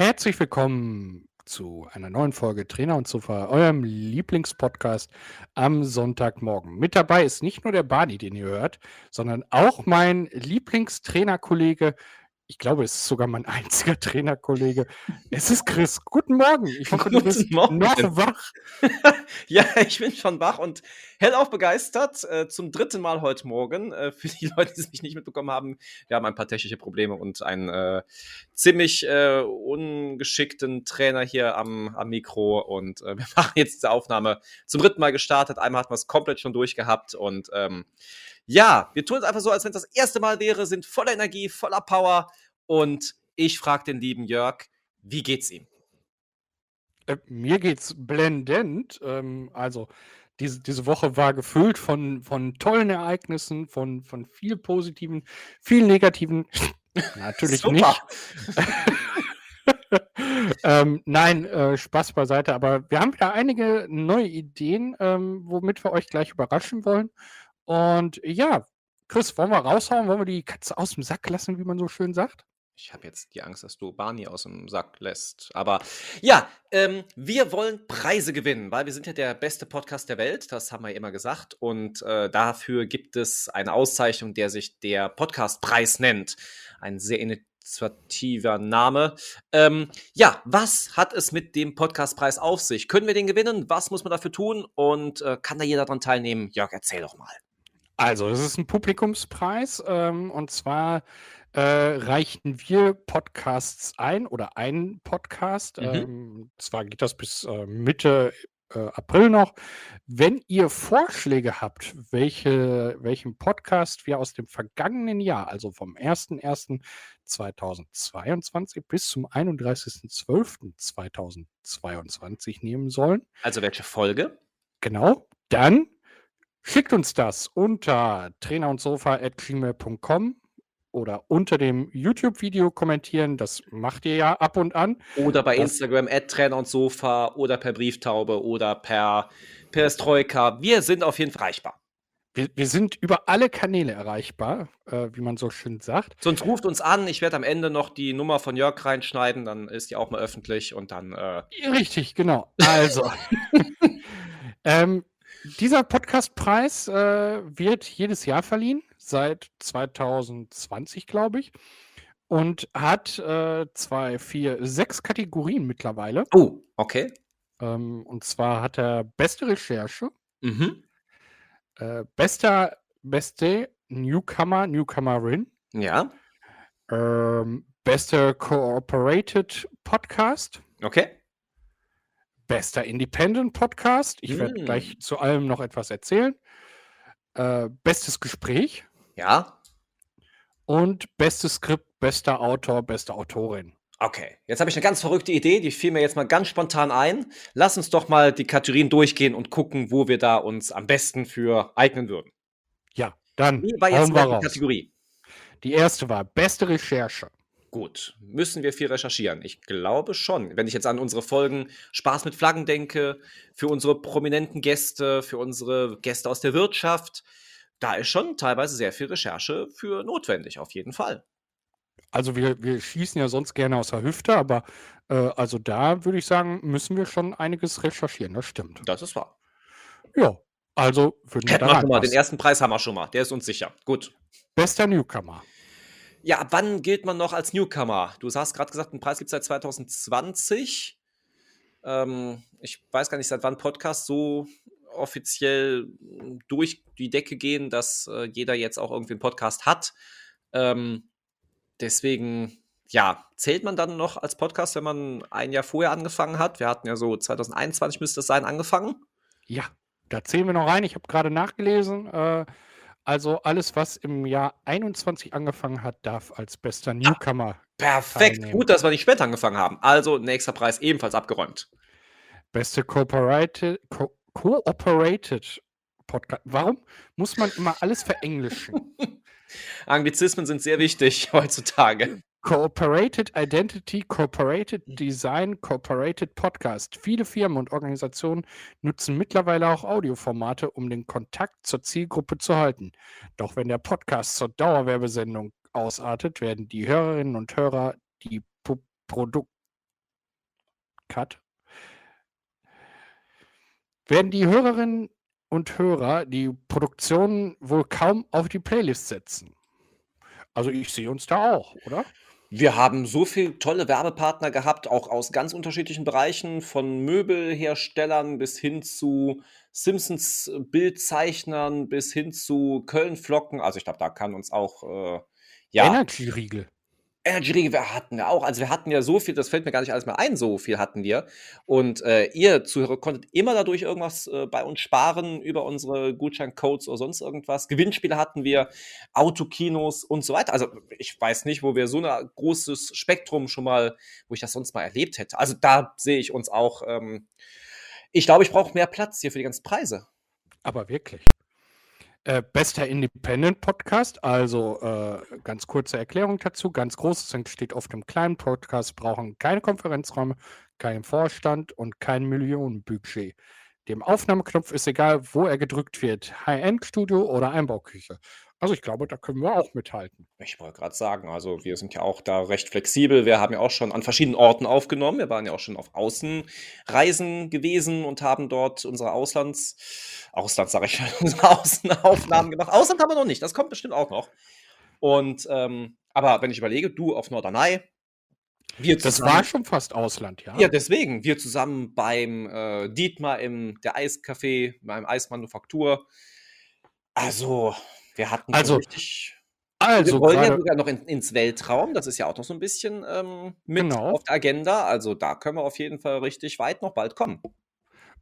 Herzlich willkommen zu einer neuen Folge Trainer und Sofa, eurem Lieblingspodcast am Sonntagmorgen. Mit dabei ist nicht nur der Badi, den ihr hört, sondern auch mein Lieblingstrainerkollege ich glaube, es ist sogar mein einziger Trainerkollege. Es ist Chris. Guten Morgen. Ich hoffe, du bist Morgen. noch wach. ja, ich bin schon wach und hellauf begeistert. Äh, zum dritten Mal heute Morgen. Äh, für die Leute, die es mich nicht mitbekommen haben, wir haben ein paar technische Probleme und einen äh, ziemlich äh, ungeschickten Trainer hier am, am Mikro. Und äh, wir machen jetzt diese Aufnahme zum dritten Mal gestartet. Einmal hatten wir es komplett schon durchgehabt und ähm, ja, wir tun es einfach so, als wenn es das erste Mal wäre, sind voller Energie, voller Power. Und ich frage den lieben Jörg, wie geht's ihm? Äh, mir geht's blendend. Ähm, also, diese, diese Woche war gefüllt von, von tollen Ereignissen, von, von viel positiven, viel negativen. Natürlich nicht. ähm, nein, äh, Spaß beiseite, aber wir haben wieder einige neue Ideen, ähm, womit wir euch gleich überraschen wollen. Und ja, Chris, wollen wir raushauen? Wollen wir die Katze aus dem Sack lassen, wie man so schön sagt? Ich habe jetzt die Angst, dass du Barney aus dem Sack lässt. Aber ja, ähm, wir wollen Preise gewinnen, weil wir sind ja der beste Podcast der Welt. Das haben wir immer gesagt. Und äh, dafür gibt es eine Auszeichnung, der sich der Podcastpreis nennt. Ein sehr initiativer Name. Ähm, ja, was hat es mit dem Podcastpreis auf sich? Können wir den gewinnen? Was muss man dafür tun? Und äh, kann da jeder daran teilnehmen? Jörg, erzähl doch mal. Also, es ist ein Publikumspreis ähm, und zwar äh, reichten wir Podcasts ein oder einen Podcast. Mhm. Ähm, zwar geht das bis äh, Mitte äh, April noch. Wenn ihr Vorschläge habt, welche, welchen Podcast wir aus dem vergangenen Jahr, also vom 01.01.2022 bis zum 31.12.2022 nehmen sollen. Also welche Folge? Genau, dann Schickt uns das unter trainerundsofa.gmail.com oder unter dem YouTube-Video kommentieren. Das macht ihr ja ab und an. Oder bei das Instagram at Trainer und Sofa oder per Brieftaube oder per Perestroika. Wir sind auf jeden Fall erreichbar. Wir, wir sind über alle Kanäle erreichbar, äh, wie man so schön sagt. Sonst ruft uns an. Ich werde am Ende noch die Nummer von Jörg reinschneiden. Dann ist die auch mal öffentlich und dann. Äh Richtig, genau. Also. ähm, dieser Podcastpreis äh, wird jedes Jahr verliehen, seit 2020, glaube ich. Und hat äh, zwei, vier, sechs Kategorien mittlerweile. Oh, okay. Ähm, und zwar hat er beste Recherche, mhm. äh, bester, beste Newcomer, Newcomerin. Ja. Ähm, beste Cooperated Podcast. Okay. Bester Independent Podcast. Ich werde hm. gleich zu allem noch etwas erzählen. Äh, bestes Gespräch. Ja. Und bestes Skript, bester Autor, beste Autorin. Okay, jetzt habe ich eine ganz verrückte Idee, die fiel mir jetzt mal ganz spontan ein. Lass uns doch mal die Kategorien durchgehen und gucken, wo wir da uns am besten für eignen würden. Ja, dann. Wie war jetzt die Kategorie? Die erste war beste Recherche. Gut, müssen wir viel recherchieren? Ich glaube schon. Wenn ich jetzt an unsere Folgen Spaß mit Flaggen denke, für unsere prominenten Gäste, für unsere Gäste aus der Wirtschaft, da ist schon teilweise sehr viel Recherche für notwendig, auf jeden Fall. Also wir, wir schießen ja sonst gerne aus der Hüfte, aber äh, also da würde ich sagen, müssen wir schon einiges recherchieren, das stimmt. Das ist wahr. Ja, also würden wir Hätten da wir schon mal, den ersten Preis haben wir schon mal, der ist uns sicher. Gut. Bester Newcomer. Ja, ab wann gilt man noch als Newcomer? Du hast gerade gesagt, den Preis gibt es seit 2020. Ähm, ich weiß gar nicht, seit wann Podcasts so offiziell durch die Decke gehen, dass äh, jeder jetzt auch irgendwie einen Podcast hat. Ähm, deswegen, ja, zählt man dann noch als Podcast, wenn man ein Jahr vorher angefangen hat? Wir hatten ja so 2021 müsste es sein, angefangen. Ja, da zählen wir noch rein. Ich habe gerade nachgelesen. Äh, also alles, was im Jahr 21 angefangen hat, darf als bester Newcomer. Ah, perfekt, teilnehmen. gut, dass wir nicht später angefangen haben. Also nächster Preis ebenfalls abgeräumt. Beste Cooperated, Co Cooperated Podcast. Warum muss man immer alles verenglischen? Anglizismen sind sehr wichtig heutzutage. Cooperated Identity, Cooperated Design, Cooperated Podcast. Viele Firmen und Organisationen nutzen mittlerweile auch Audioformate, um den Kontakt zur Zielgruppe zu halten. Doch wenn der Podcast zur Dauerwerbesendung ausartet, werden die Hörerinnen und Hörer die Produkt Cut, werden die Hörerinnen und Hörer die Produktion wohl kaum auf die Playlist setzen. Also ich sehe uns da auch, oder? Wir haben so viele tolle Werbepartner gehabt, auch aus ganz unterschiedlichen Bereichen, von Möbelherstellern bis hin zu Simpsons Bildzeichnern bis hin zu Köln-Flocken. Also ich glaube, da kann uns auch äh, ja. Energy-Riegel. Energy wir hatten ja auch. Also wir hatten ja so viel, das fällt mir gar nicht alles mehr ein, so viel hatten wir. Und äh, ihr Zuhörer konntet immer dadurch irgendwas äh, bei uns sparen über unsere Gutscheincodes oder sonst irgendwas. Gewinnspiele hatten wir, Autokinos und so weiter. Also ich weiß nicht, wo wir so ein großes Spektrum schon mal, wo ich das sonst mal erlebt hätte. Also da sehe ich uns auch. Ähm, ich glaube, ich brauche mehr Platz hier für die ganzen Preise. Aber wirklich. Äh, bester Independent Podcast, also äh, ganz kurze Erklärung dazu. Ganz großes entsteht auf dem kleinen Podcast, brauchen keine Konferenzräume, keinen Vorstand und kein Millionenbudget. Dem Aufnahmeknopf ist egal, wo er gedrückt wird: High-End-Studio oder Einbauküche. Also ich glaube, da können wir auch mithalten. Ich wollte gerade sagen, also wir sind ja auch da recht flexibel. Wir haben ja auch schon an verschiedenen Orten aufgenommen. Wir waren ja auch schon auf Außenreisen gewesen und haben dort unsere Auslands, Ausland sage ich, unsere Außenaufnahmen gemacht. Ausland haben wir noch nicht, das kommt bestimmt auch noch. Und ähm, aber wenn ich überlege, du auf Norderney, wir das war schon fast Ausland, ja. Ja, deswegen. Wir zusammen beim äh, Dietmar im der Eiscafé, beim Eismanufaktur. Also, wir hatten also, richtig. Also wir wollen ja sogar noch in, ins Weltraum. Das ist ja auch noch so ein bisschen ähm, mit genau. auf der Agenda. Also da können wir auf jeden Fall richtig weit noch bald kommen.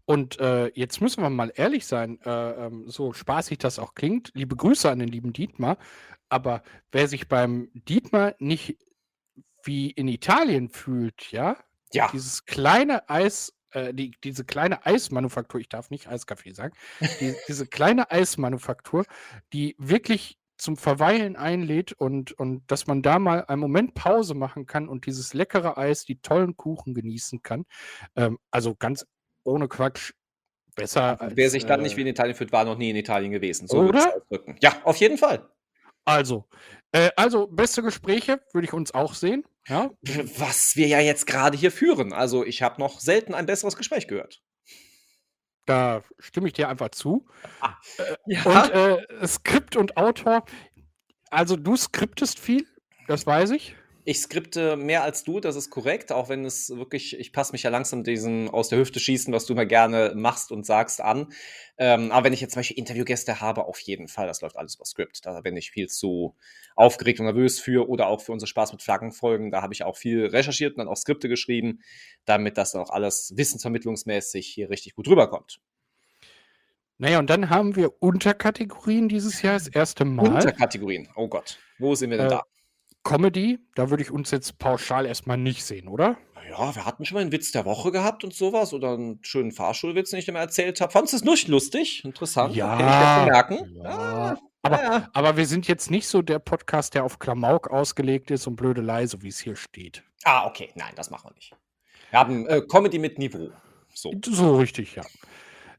Und äh, jetzt müssen wir mal ehrlich sein, äh, ähm, so spaßig das auch klingt. Liebe Grüße an den lieben Dietmar. Aber wer sich beim Dietmar nicht wie in Italien fühlt, ja, ja. dieses kleine Eis äh, die, diese kleine Eismanufaktur, ich darf nicht Eiskaffee sagen, die, diese kleine Eismanufaktur, die wirklich zum Verweilen einlädt und, und dass man da mal einen Moment Pause machen kann und dieses leckere Eis, die tollen Kuchen genießen kann. Ähm, also ganz ohne Quatsch. Besser als, Wer sich dann äh, nicht wie in Italien fühlt, war noch nie in Italien gewesen. So oder? Ja, auf jeden Fall. Also, äh, also beste Gespräche würde ich uns auch sehen. Ja? Was wir ja jetzt gerade hier führen. Also ich habe noch selten ein besseres Gespräch gehört. Da stimme ich dir einfach zu. Ah, äh, ja. Und äh, Skript und Autor. Also du skriptest viel, das weiß ich. Ich skripte mehr als du, das ist korrekt, auch wenn es wirklich, ich passe mich ja langsam diesem aus der Hüfte schießen, was du immer gerne machst und sagst, an. Ähm, aber wenn ich jetzt zum Beispiel Interviewgäste habe, auf jeden Fall, das läuft alles über Skript. Da bin ich viel zu aufgeregt und nervös für oder auch für unsere Spaß mit Flaggenfolgen. Da habe ich auch viel recherchiert und dann auch Skripte geschrieben, damit das dann auch alles wissensvermittlungsmäßig hier richtig gut rüberkommt. Naja, und dann haben wir Unterkategorien dieses Jahr das erste Mal. Unterkategorien, oh Gott. Wo sind wir denn äh, da? Comedy, da würde ich uns jetzt pauschal erstmal nicht sehen, oder? Ja, wir hatten schon mal einen Witz der Woche gehabt und sowas oder einen schönen Fahrschulwitz, den ich dir mal erzählt habe. Fandest du es nicht lustig? Interessant. Ja. merken. Ja. Ah, aber, ja. aber wir sind jetzt nicht so der Podcast, der auf Klamauk ausgelegt ist und Blödelei, so wie es hier steht. Ah, okay. Nein, das machen wir nicht. Wir haben äh, Comedy mit Niveau. So. So richtig, ja.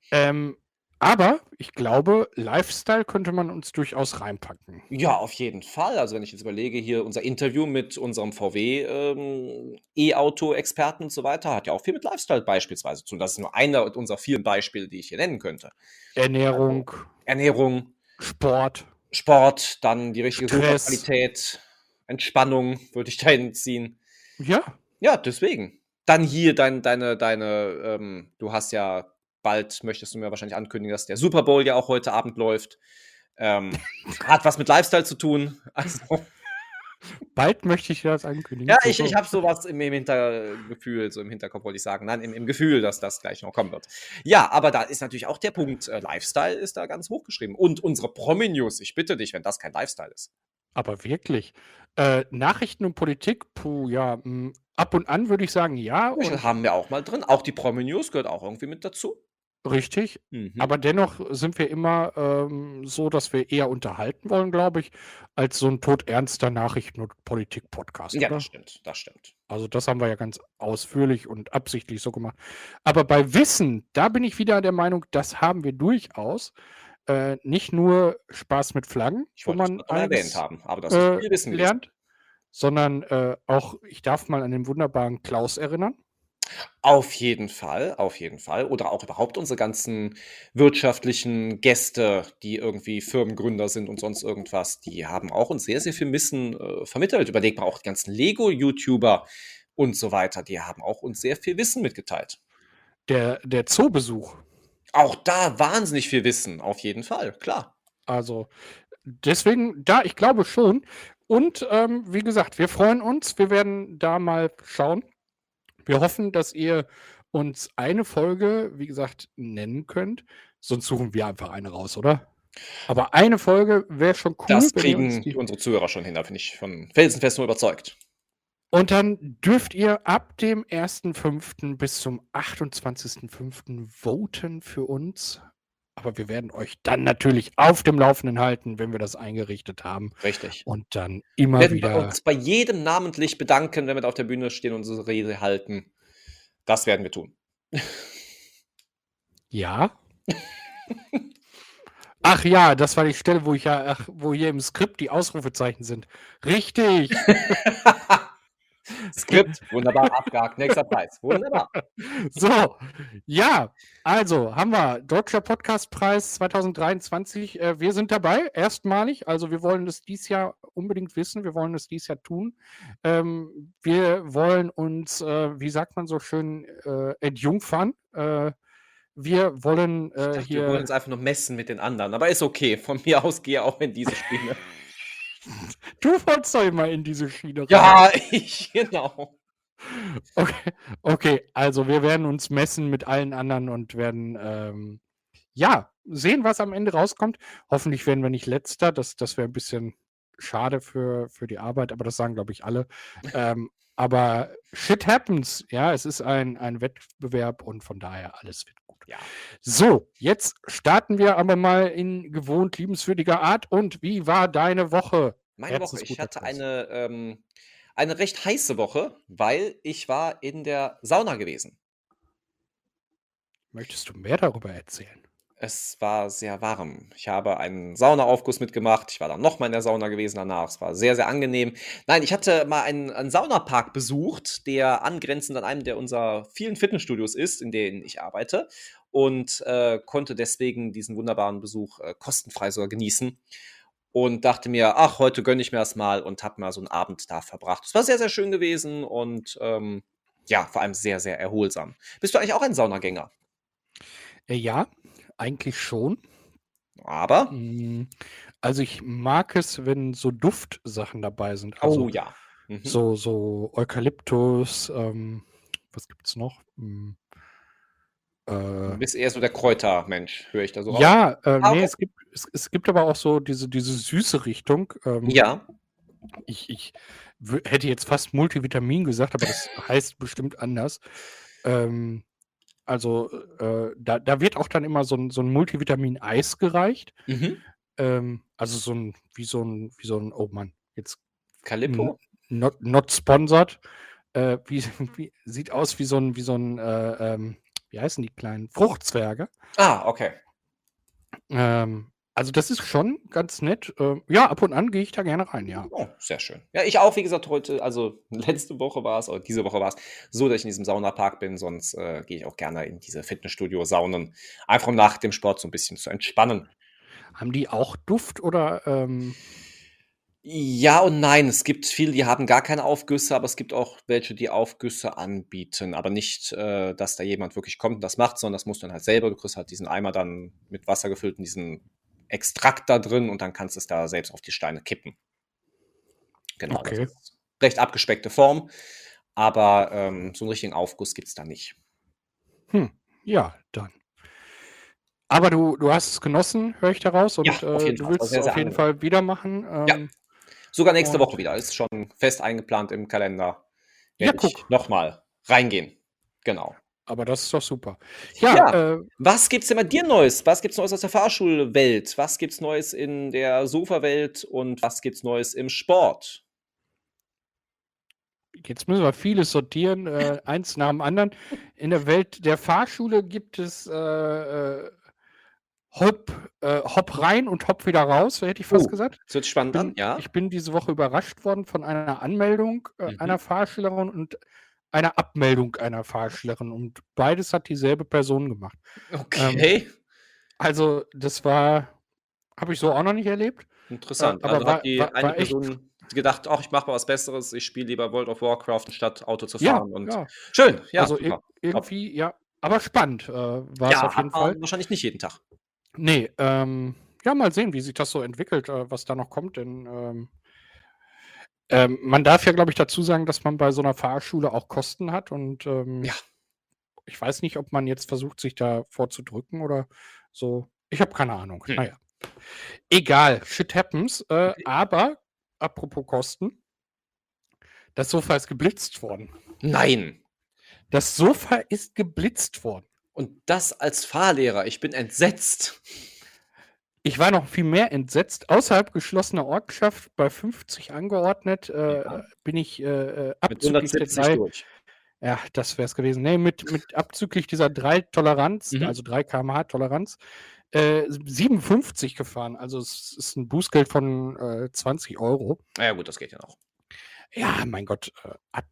Ähm, aber ich glaube, Lifestyle könnte man uns durchaus reinpacken. Ja, auf jeden Fall. Also wenn ich jetzt überlege, hier unser Interview mit unserem VW ähm, E-Auto-Experten und so weiter, hat ja auch viel mit Lifestyle beispielsweise zu tun. Das ist nur einer unserer vielen Beispiele, die ich hier nennen könnte. Ernährung. Ernährung. Sport. Sport, dann die richtige Qualität, Entspannung würde ich da hinziehen. Ja. Ja, deswegen. Dann hier dein, deine, deine, ähm, du hast ja bald möchtest du mir wahrscheinlich ankündigen, dass der Super Bowl ja auch heute Abend läuft. Ähm, hat was mit Lifestyle zu tun. Also. Bald möchte ich das ankündigen. Ja, ich, ich habe sowas im, im Hintergefühl, so im Hinterkopf wollte ich sagen. Nein, im, im, Gefühl, dass das gleich noch kommen wird. Ja, aber da ist natürlich auch der Punkt, äh, Lifestyle ist da ganz hochgeschrieben. Und unsere Promi-News, ich bitte dich, wenn das kein Lifestyle ist. Aber wirklich. Äh, Nachrichten und Politik, puh, ja, mh, hm, ab und an würde ich sagen, ja. Und haben wir auch mal drin. Auch die Promi-News gehört auch irgendwie mit dazu. Richtig, Mhm. aber dennoch sind wir immer, ähm, so, dass wir eher unterhalten wollen, glaube ich, als so ein todernster Nachrichten und Politik-Podcast, Ja, das stimmt, das stimmt. Also, das haben wir ja ganz ausführlich und absichtlich so gemacht. Aber bei Wissen, da bin ich wieder der Meinung, das haben wir durchaus. Äh, nicht nur Spaß mit Flaggen, Ich wo wollte das man mal erwähnt haben, aber das ist viel Wissen gewesen. lernt, sondern, äh, auch ich darf mal an den wunderbaren Klaus erinnern. Auf jeden Fall, auf jeden Fall. Oder auch überhaupt unsere ganzen wirtschaftlichen Gäste, die irgendwie Firmengründer sind und sonst irgendwas, die haben auch uns sehr, sehr viel Wissen äh, vermittelt. Überlegt mal auch die ganzen Lego-YouTuber und so weiter, die haben auch uns sehr viel Wissen mitgeteilt. Der, der Zoobesuch. Auch da wahnsinnig viel Wissen, auf jeden Fall, klar. Also deswegen, da, ich glaube schon. Und ähm, wie gesagt, wir freuen uns. Wir werden da mal schauen. Wir hoffen, dass ihr uns eine Folge, wie gesagt, nennen könnt. Sonst suchen wir einfach eine raus, oder? Aber eine Folge wäre schon cool. Das kriegen die... unsere Zuhörer schon hin, da bin ich von felsenfest nur überzeugt. Und dann dürft ihr ab dem 1.5. bis zum 28.5. voten für uns. Aber wir werden euch dann natürlich auf dem Laufenden halten, wenn wir das eingerichtet haben. Richtig. Und dann immer werden wieder. Wir uns bei jedem namentlich bedanken, wenn wir auf der Bühne stehen und unsere Rede halten. Das werden wir tun. Ja. Ach ja, das war die Stelle, wo ich ja, ach, wo hier im Skript die Ausrufezeichen sind. Richtig. Skript, wunderbar, abgehakt, nächster Preis. Wunderbar. So, ja, also haben wir Deutscher Podcastpreis 2023. Äh, wir sind dabei, erstmalig. Also wir wollen das dies Jahr unbedingt wissen. Wir wollen das dies Jahr tun. Ähm, wir wollen uns, äh, wie sagt man so schön, äh, entjungfern. Wir wollen äh, dachte, hier. Wir wollen uns einfach nur messen mit den anderen, aber ist okay. Von mir aus gehe auch in diese Spiele. Du wolltest doch immer in diese Schiene rein. Ja, ich, genau. Okay, okay, also wir werden uns messen mit allen anderen und werden, ähm, ja, sehen, was am Ende rauskommt. Hoffentlich werden wir nicht letzter. Das, das wäre ein bisschen schade für, für die Arbeit, aber das sagen, glaube ich, alle. ähm, aber shit happens. Ja, es ist ein, ein Wettbewerb und von daher alles wird gut. Ja. So, jetzt starten wir aber mal in gewohnt liebenswürdiger Art. Und wie war deine Woche? Meine Woche, ich hatte eine, ähm, eine recht heiße Woche, weil ich war in der Sauna gewesen. Möchtest du mehr darüber erzählen? Es war sehr warm. Ich habe einen Saunaaufguss mitgemacht. Ich war dann nochmal in der Sauna gewesen danach. Es war sehr, sehr angenehm. Nein, ich hatte mal einen, einen Saunapark besucht, der angrenzend an einem der unserer vielen Fitnessstudios ist, in denen ich arbeite. Und äh, konnte deswegen diesen wunderbaren Besuch äh, kostenfrei sogar genießen und dachte mir, ach, heute gönne ich mir das mal und habe mal so einen Abend da verbracht. Es war sehr, sehr schön gewesen und ähm, ja, vor allem sehr, sehr erholsam. Bist du eigentlich auch ein Saunagänger? Äh, ja, eigentlich schon. Aber? Hm, also ich mag es, wenn so Duftsachen dabei sind. Also oh ja. Mhm. So, so Eukalyptus, ähm, was es noch? Hm. Du bist eher so der Kräutermensch, höre ich da so. Ja, äh, nee, es gibt, es, es gibt aber auch so diese, diese süße Richtung. Ähm, Ja. ich, ich hätte jetzt fast Multivitamin gesagt, aber das heißt bestimmt anders. Ähm, also äh, da, da wird auch dann immer so ein, so ein Multivitamin-Eis gereicht. Mhm. Ähm, also so ein, wie so ein, wie so ein, oh Mann, jetzt Calippo? not, not sponsored. Äh, wie, wie, sieht aus wie so ein, wie so ein äh, ähm, wie heißen die kleinen Fruchtzwerge. Ah, okay. Ähm, also das ist schon ganz nett. Ähm, ja, ab und an gehe ich da gerne rein, ja. Oh, sehr schön. Ja, ich auch, wie gesagt, heute, also letzte Woche war es, oder diese Woche war es, so, dass ich in diesem Saunapark bin, sonst äh, gehe ich auch gerne in diese Fitnessstudio-Saunen, einfach um nach dem Sport so ein bisschen zu entspannen. Haben die auch Duft oder ähm ja und nein. Es gibt viele, die haben gar keine Aufgüsse, aber es gibt auch welche, die Aufgüsse anbieten. Aber nicht, äh, dass da jemand wirklich kommt und das macht, sondern das musst du dann halt selber. Du kriegst halt diesen Eimer dann mit Wasser gefüllt und diesen Extrakt da drin und dann kannst du es da selbst auf die Steine kippen. Genau. Okay. recht abgespeckte Form, aber ähm, so einen richtigen Aufguss gibt es da nicht. Hm, ja, dann. Aber du, du hast es genossen, höre ich daraus, und Ja, äh, du willst es auf jeden angenehm. Fall wieder machen. Ja. Ähm, Sogar nächste und Woche wieder. Ist schon fest eingeplant im Kalender. Ja, Werde ich guck. nochmal reingehen. Genau. Aber das ist doch super. Ja, Ja, äh, was gibt's denn bei dir Neues? Was gibt's Neues aus der Fahrschulwelt? Was gibt's Neues in der Sofawelt und was gibt's Neues im Sport? jetzt müssen wir vieles sortieren, äh, eins nach dem anderen. In der Welt der Fahrschule gibt es äh, äh, Hop, äh, Hop rein und Hop wieder raus, hätte ich fast Oh, gesagt. das Ich spannend an, bin, ja? ich bin diese Woche überrascht worden von einer Anmeldung äh, Mhm. einer Fahrschülerin und einer Abmeldung einer Fahrschüllerin und beides hat dieselbe Person gemacht. Okay. Ähm, also, das war habe ich so auch noch nicht erlebt. Interessant. Äh, aber also war- hat die war- eine war echt- Person gedacht, ach, ich mache mal was Besseres, ich spiele lieber World of Warcraft, statt Auto zu Ja, fahren. und ja. Schön, ja. also ir irgendwie, ja, aber spannend äh, war es ja, auf jeden Fall. wahrscheinlich nicht jeden Tag. Nee, ähm, ja, mal sehen, wie sich das so entwickelt, äh, was da noch kommt, denn ähm, ähm, man darf ja, glaube ich, dazu sagen, dass man bei so einer Fahrschule auch Kosten hat und ähm, Ja. ich weiß nicht, ob man jetzt versucht, sich da vorzudrücken oder so. Ich habe keine Ahnung. Hm. Naja. Egal, shit happens. Äh, Okay. aber, apropos Kosten, das Sofa ist geblitzt worden. Nein. Das Sofa ist geblitzt worden. Und das als Fahrlehrer. Ich bin entsetzt. Ich war noch viel mehr entsetzt. Außerhalb geschlossener Ortschaft bei 50 angeordnet, äh, Ja. bin ich äh, äh, abzüglich der 170 drei, durch. ja, das wäre es gewesen. Nee, mit, mit abzüglich dieser drei Toleranz, Mhm. also 3 km/h Toleranz, äh, 57 gefahren. Also es ist ein Bußgeld von äh, 20 Euro. Na ja, gut, das geht ja noch. Ja, mein Gott, äh, hat,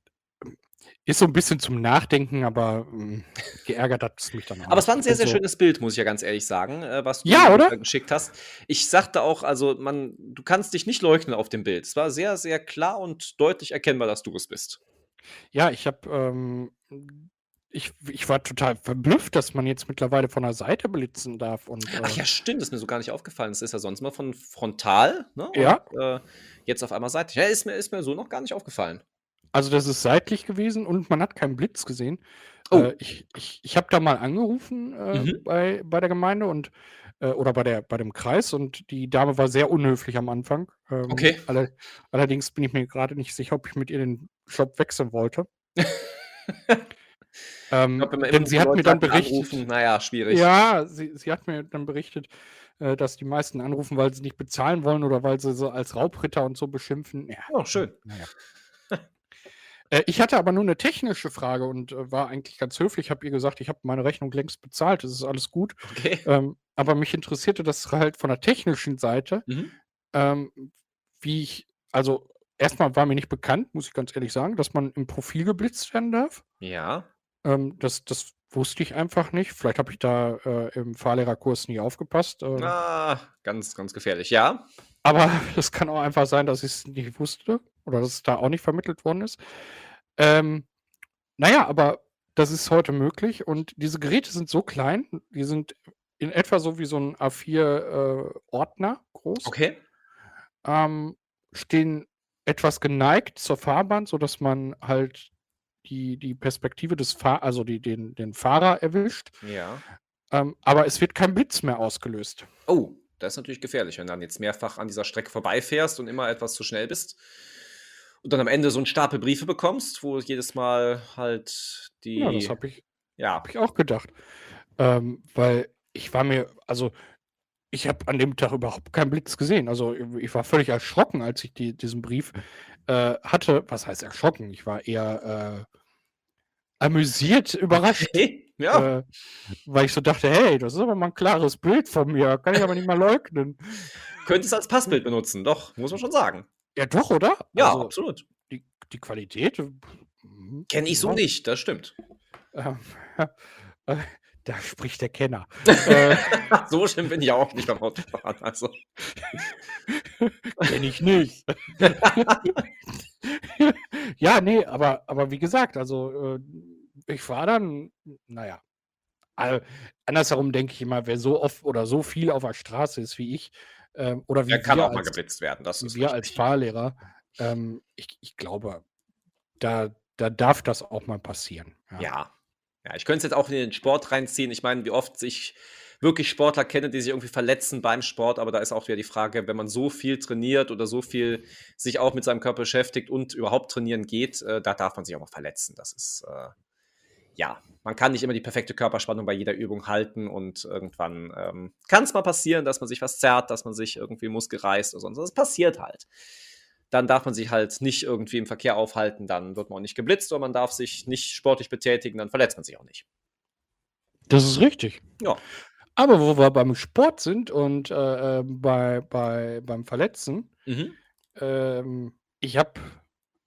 ist so ein bisschen zum Nachdenken, aber mh, geärgert hat es mich dann auch. Aber es war ein sehr, sehr Also, schönes Bild, muss ich ja ganz ehrlich sagen, äh, was du Ja, mir geschickt hast. Ich sagte auch, also man, du kannst dich nicht leugnen auf dem Bild. Es war sehr, sehr klar und deutlich erkennbar, dass du es bist. Ja, ich habe, ähm, ich, ich war total verblüfft, dass man jetzt mittlerweile von der Seite blitzen darf. Und, äh, Ach ja, stimmt, das ist mir so gar nicht aufgefallen. Das ist ja sonst mal von frontal, ne? Ja. Und, äh, jetzt auf einmal seitlich. Ja, ist mir, ist mir so noch gar nicht aufgefallen. Also das ist seitlich gewesen und man hat keinen Blitz gesehen. Oh. Äh, ich ich, ich habe da mal angerufen äh, Mhm. bei, bei der Gemeinde und äh, oder bei, der, bei dem Kreis und die Dame war sehr unhöflich am Anfang. Ähm, Okay. Alle, allerdings bin ich mir gerade nicht sicher, ob ich mit ihr den Job wechseln wollte. ähm, Ich glaub, denn sie hat mir dann berichtet, anrufen, naja, schwierig. Ja, sie, sie hat mir dann berichtet, äh, dass die meisten anrufen, weil sie nicht bezahlen wollen oder weil sie so als Raubritter und so beschimpfen. Ja, Oh, schön. naja. Äh, ich hatte aber nur eine technische Frage und äh, war eigentlich ganz höflich. Habe ihr gesagt, ich habe meine Rechnung längst bezahlt, das ist alles gut. Okay. Ähm, aber mich interessierte das halt von der technischen Seite, Mhm. ähm, wie ich, also erstmal war mir nicht bekannt, muss ich ganz ehrlich sagen, dass man im Profil geblitzt werden darf. Ja. Ähm, das, das wusste ich einfach nicht. Vielleicht habe ich da äh, im Fahrlehrerkurs nie aufgepasst. Ähm, Ah, ganz, ganz gefährlich. Ja. aber es kann auch einfach sein, dass ich es nicht wusste oder dass es da auch nicht vermittelt worden ist. Ähm, naja, aber das ist heute möglich und diese Geräte sind so klein, die sind in etwa so wie so ein A4-Ordner äh, groß, Okay. ähm, stehen etwas geneigt zur Fahrbahn, sodass man halt die, die Perspektive des Fahr also die, den, den Fahrer erwischt. Ja. Ähm, aber es wird kein Blitz mehr ausgelöst. Oh, das ist natürlich gefährlich, wenn du dann jetzt mehrfach an dieser Strecke vorbeifährst und immer etwas zu schnell bist. Und dann am Ende so einen Stapel Briefe bekommst, wo jedes Mal halt die. Ja, das habe ich, ja. hab ich auch gedacht. Ähm, weil ich war mir, also ich habe an dem Tag überhaupt keinen Blitz gesehen. Also ich war völlig erschrocken, als ich die, diesen Brief äh, hatte. Was heißt erschrocken? Ich war eher äh, amüsiert, überrascht. Ja. Äh, weil ich so dachte, hey, das ist aber mal ein klares Bild von mir. Kann ich aber nicht mal leugnen. Könntest als Passbild benutzen, doch, muss man schon sagen. Ja, doch, oder? Ja, Also, absolut. die, die Qualität. äh, Kenne ich so nicht, das stimmt. Ähm, äh, da spricht der Kenner. äh, so schlimm bin ich auch nicht beim Autofahren. Also. Kenn ich nicht. ja, nee, aber, aber wie gesagt, also äh, ich war dann, naja, also, andersherum denke ich immer, wer so oft oder so viel auf der Straße ist wie ich, ähm, oder wie Der kann wir, auch mal als, geblitzt werden. Das ist wir als richtig. Fahrlehrer, ähm, ich, ich glaube, da, da darf das auch mal passieren. Ja. Ja, ich könnte es jetzt auch in den Sport reinziehen. Ich meine, wie oft ich wirklich Sportler kenne, die sich irgendwie verletzen beim Sport, aber da ist auch wieder die Frage, wenn man so viel trainiert oder so viel sich auch mit seinem Körper beschäftigt und überhaupt trainieren geht, äh, da darf man sich auch mal verletzen. Das ist, äh, ja, man kann nicht immer die perfekte Körperspannung bei jeder Übung halten und irgendwann ähm, kann es mal passieren, dass man sich was zerrt, dass man sich irgendwie Muskel reißt oder sonst was. Das passiert halt. Dann darf man sich halt nicht irgendwie im Verkehr aufhalten, dann wird man auch nicht geblitzt oder man darf sich nicht sportlich betätigen, dann verletzt man sich auch nicht. Das ist richtig. Ja. Aber wo wir beim Sport sind und äh, äh, bei, bei, beim Verletzen, Mhm. ähm, ich habe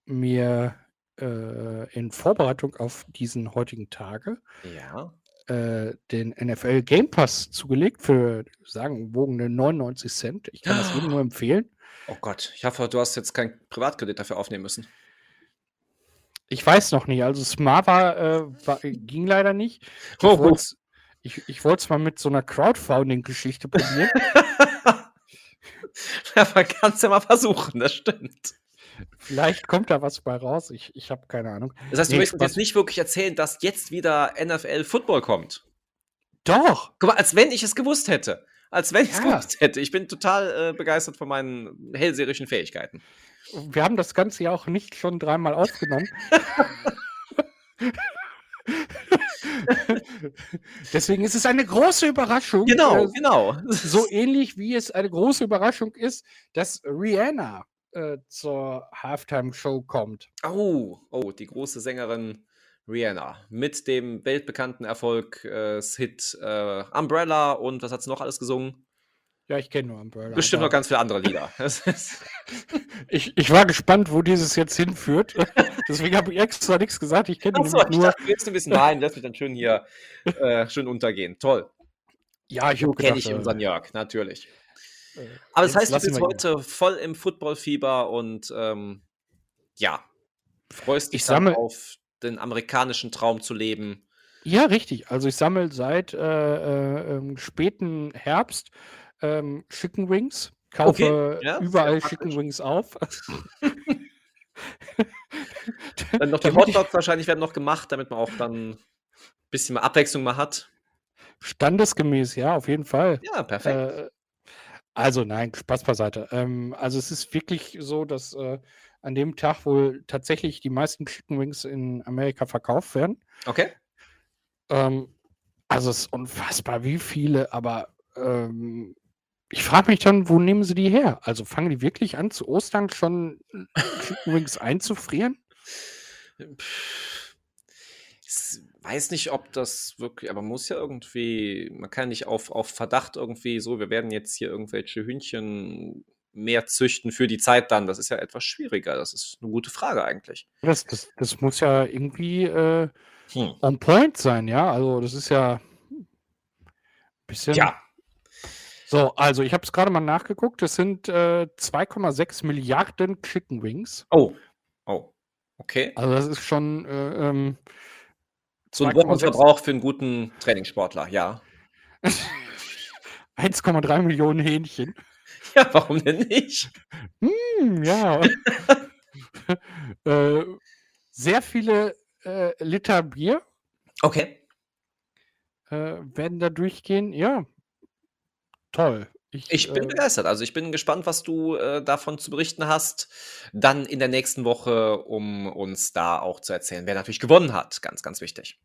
mir äh, in Vorbereitung auf diesen heutigen Tage Ja. äh, den NFL Game Pass zugelegt für sagenwogene 99 Cent. Ich kann das jedem nur empfehlen. Oh Gott, ich hoffe, du hast jetzt keinen Privatkredit dafür aufnehmen müssen. Ich weiß noch nicht. Also Smava äh, war, ging leider nicht. Ich Oh. wollte es ich, ich wollt's mal mit so einer Crowdfunding-Geschichte probieren. Aber kannst ja mal versuchen, das stimmt. Vielleicht kommt da was bei raus. Ich, ich habe keine Ahnung. Das heißt, du Nee, möchtest jetzt nicht wirklich erzählen, dass jetzt wieder NFL Football kommt. Doch! Guck mal, als wenn ich es gewusst hätte. Als wenn ich es Ja. gewusst hätte. Ich bin total äh, begeistert von meinen hellseherischen Fähigkeiten. Wir haben das Ganze ja auch nicht schon dreimal aufgenommen. Deswegen ist es eine große Überraschung. Genau, äh, genau. so ähnlich wie es eine große Überraschung ist, dass Rihanna äh, zur Halftime-Show kommt. Oh, oh, die große Sängerin Rihanna mit dem weltbekannten Erfolg-Hit äh, Umbrella und was hat sie noch alles gesungen? Ja, ich kenne nur Umbrella. Bestimmt noch ganz viele andere Lieder. Ich, ich war gespannt, wo dieses jetzt hinführt. Deswegen habe ich extra nichts gesagt. Ich kenne ich nur. dachte, willst du wissen? Nein, lass mich dann schön hier äh, schön untergehen. Toll. Ja, ich So habe kenne ich äh, unseren Jörg, natürlich. Äh, Aber das heißt, du bist heute voll im Footballfieber und ähm, ja, freust dich sammel- auf den amerikanischen Traum zu leben. Ja, richtig. Also ich sammle seit äh, äh, ähm, späten Herbst ähm, Chicken Wings, kaufe Okay, ja, überall. Chicken Wings auf. Dann noch die Hotdogs wahrscheinlich werden noch gemacht, damit man auch dann ein bisschen mehr Abwechslung mal hat. Standesgemäß, ja, auf jeden Fall. Ja, perfekt. Also nein, Spaß beiseite. Ähm, also es ist wirklich so, dass äh, an dem Tag wohl tatsächlich die meisten Chicken Wings in Amerika verkauft werden. Okay. Ähm, also es ist unfassbar, wie viele, aber ähm, ich frage mich dann, wo nehmen sie die her? Also fangen die wirklich an, zu Ostern schon Chicken Wings einzufrieren? Pff, weiß nicht, ob das wirklich, aber man muss ja irgendwie, man kann nicht auf, auf Verdacht irgendwie so, wir werden jetzt hier irgendwelche Hühnchen mehr züchten für die Zeit dann. Das ist ja etwas schwieriger. Das ist eine gute Frage eigentlich. Das, das, das muss ja irgendwie äh, Hm. on point sein, ja? Also das ist ja ein bisschen. Ja, So, also ich habe es gerade mal nachgeguckt. Es sind äh, 2,6 Milliarden Chicken Wings. Oh. Oh. Okay. Also das ist schon äh, ähm, So ein 2,6 Wochenverbrauch für einen guten Trainingssportler, ja. 1,3 Millionen Hähnchen. Ja, warum denn nicht? Hm, ja. äh, sehr viele äh, Liter Bier Okay. äh, werden da durchgehen. Ja, toll. Ich bin äh, begeistert. Also ich bin gespannt, was du äh, davon zu berichten hast. Dann in der nächsten Woche, um uns da auch zu erzählen, wer natürlich gewonnen hat. Ganz, ganz wichtig.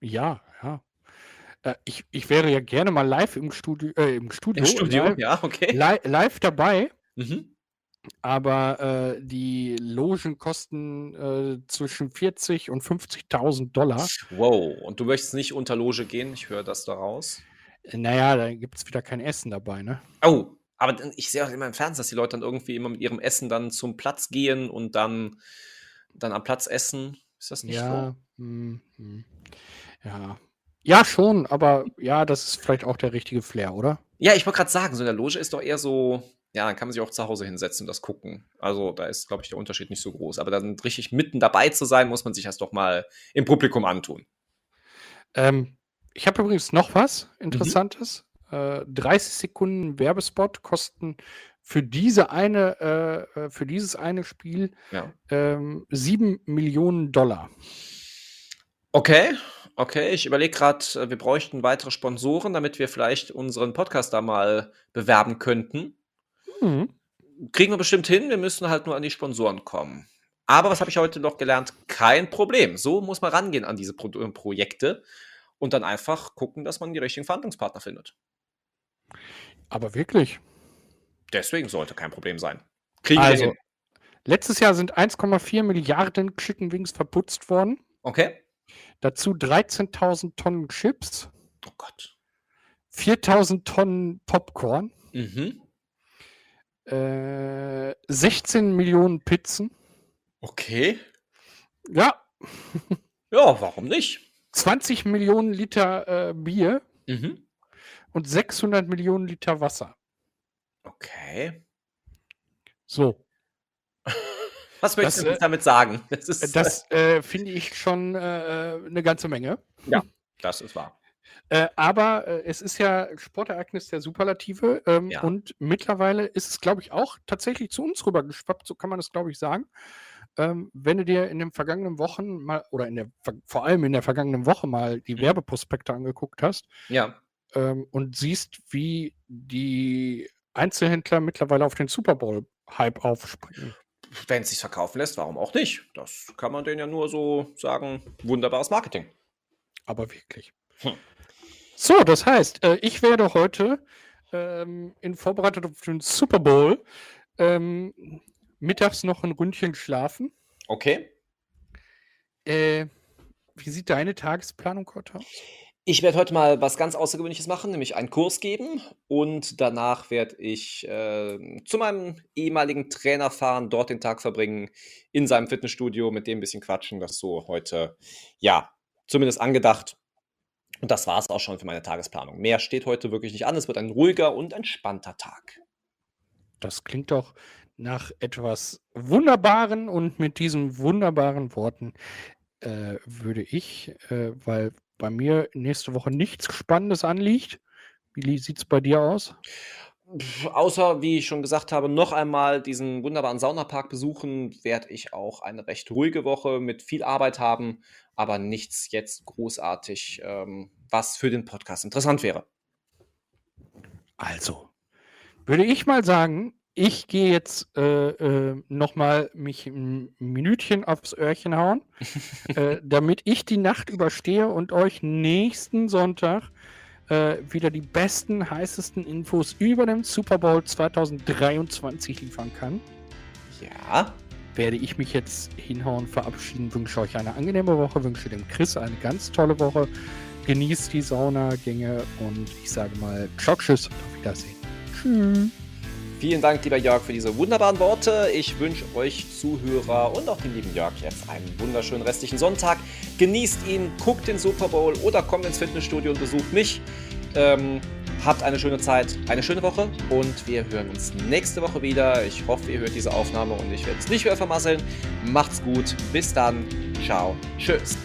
Ja, ja. Äh, ich, ich wäre ja gerne mal live im Studio, äh, im Studio, Im Studio, live, ja, okay. li live dabei. Mhm. Aber äh, die Logen kosten äh, zwischen 40 und 50.000 Dollar. Wow. Und du möchtest nicht unter Loge gehen? Ich höre das daraus. Naja, da gibt es wieder kein Essen dabei, ne? Oh, aber dann- ich sehe auch immer im Fernsehen, dass die Leute dann irgendwie immer mit ihrem Essen dann zum Platz gehen und dann, dann am Platz essen. Ist das nicht Ja, hm, hm. ja. Ja, schon, aber ja, das ist vielleicht auch der richtige Flair, oder? Ja, ich wollte gerade sagen, so in der Loge ist doch eher so, ja, dann kann man sich auch zu Hause hinsetzen und das gucken. Also da ist, glaube ich, der Unterschied nicht so groß. Aber dann richtig mitten dabei zu sein, muss man sich das doch mal im Publikum antun. Ähm, ich habe übrigens noch was Interessantes. Äh, 30 Sekunden Werbespot kosten für diese eine, äh, äh, für dieses eine Spiel Ja. ähm, 7 Millionen Dollar. Okay, okay. Ich überlege gerade, wir bräuchten weitere Sponsoren, damit wir vielleicht unseren Podcast da mal bewerben könnten. Mhm. Kriegen wir bestimmt hin, wir müssen halt nur an die Sponsoren kommen. Aber was habe ich heute noch gelernt? Kein Problem. So muss man rangehen an diese Pro äh, Projekte und dann einfach gucken, dass man die richtigen Verhandlungspartner findet. Aber wirklich. Deswegen sollte kein Problem sein. Kriegen Also, wir hin. letztes Jahr sind 1,4 Milliarden Chicken Wings verputzt worden. Okay. Dazu 13.000 Tonnen Chips, Oh Gott. 4.000 Tonnen Popcorn, Mhm. äh, 16 Millionen Pizzen, Okay. Ja. Ja, warum nicht? 20 Millionen Liter äh, Bier Mhm. und 600 Millionen Liter Wasser. Okay. So. Was möchtest Das, du äh, uns damit sagen? Das ist, Das äh, finde ich schon äh, eine ganze Menge. das ist wahr. Äh, aber äh, es ist ja Sportereignis der Superlative ähm, Ja. und mittlerweile ist es, glaube ich, auch tatsächlich zu uns rübergeschwappt, so kann man das, glaube ich, sagen. Ähm, wenn du dir in den vergangenen Wochen mal, oder in der, vor allem in der vergangenen Woche mal die Mhm. Werbeprospekte angeguckt hast Ja. ähm, und siehst, wie die Einzelhändler mittlerweile auf den Super Bowl-Hype aufspringen. Wenn es sich verkaufen lässt, warum auch nicht? Das kann man denen ja nur so sagen. Wunderbares Marketing. Aber wirklich. Hm. So, das heißt, äh, ich werde heute ähm, in Vorbereitung auf den Super Bowl ähm, mittags noch ein Ründchen schlafen. Okay. Äh, wie sieht deine Tagesplanung heute aus? Ich werde heute mal was ganz Außergewöhnliches machen, nämlich einen Kurs geben und danach werde ich äh, zu meinem ehemaligen Trainer fahren, dort den Tag verbringen, in seinem Fitnessstudio, mit dem ein bisschen quatschen. Das so heute, ja, zumindest angedacht. Und das war es auch schon für meine Tagesplanung. Mehr steht heute wirklich nicht an. Es wird ein ruhiger und entspannter Tag. Das klingt doch nach etwas Wunderbaren und mit diesen wunderbaren Worten äh, würde ich, äh, weil bei mir nächste Woche nichts Spannendes anliegt. Wie sieht es bei dir aus? Außer, wie ich schon gesagt habe, noch einmal diesen wunderbaren Saunapark besuchen, werde ich auch eine recht ruhige Woche mit viel Arbeit haben, aber nichts jetzt großartig, ähm, was für den Podcast interessant wäre. Also, würde ich mal sagen, ich gehe jetzt äh, äh, nochmal mich ein Minütchen aufs Öhrchen hauen, äh, damit ich die Nacht überstehe und euch nächsten Sonntag äh, wieder die besten, heißesten Infos über den Super Bowl 2023 liefern kann. Ja, Werde ich mich jetzt hinhauen, verabschieden, wünsche euch eine angenehme Woche, wünsche dem Chris eine ganz tolle Woche. Genießt die Saunagänge und ich sage mal, ciao, tschüss und auf Wiedersehen. Tschüss. Vielen Dank, lieber Jörg, für diese wunderbaren Worte. Ich wünsche euch Zuhörer und auch dem lieben Jörg jetzt einen wunderschönen restlichen Sonntag. Genießt ihn, guckt den Super Bowl oder kommt ins Fitnessstudio und besucht mich. Ähm, habt eine schöne Zeit, eine schöne Woche und wir hören uns nächste Woche wieder. Ich hoffe, ihr hört diese Aufnahme und ich werde es nicht mehr vermasseln. Macht's gut, bis dann, ciao, tschüss.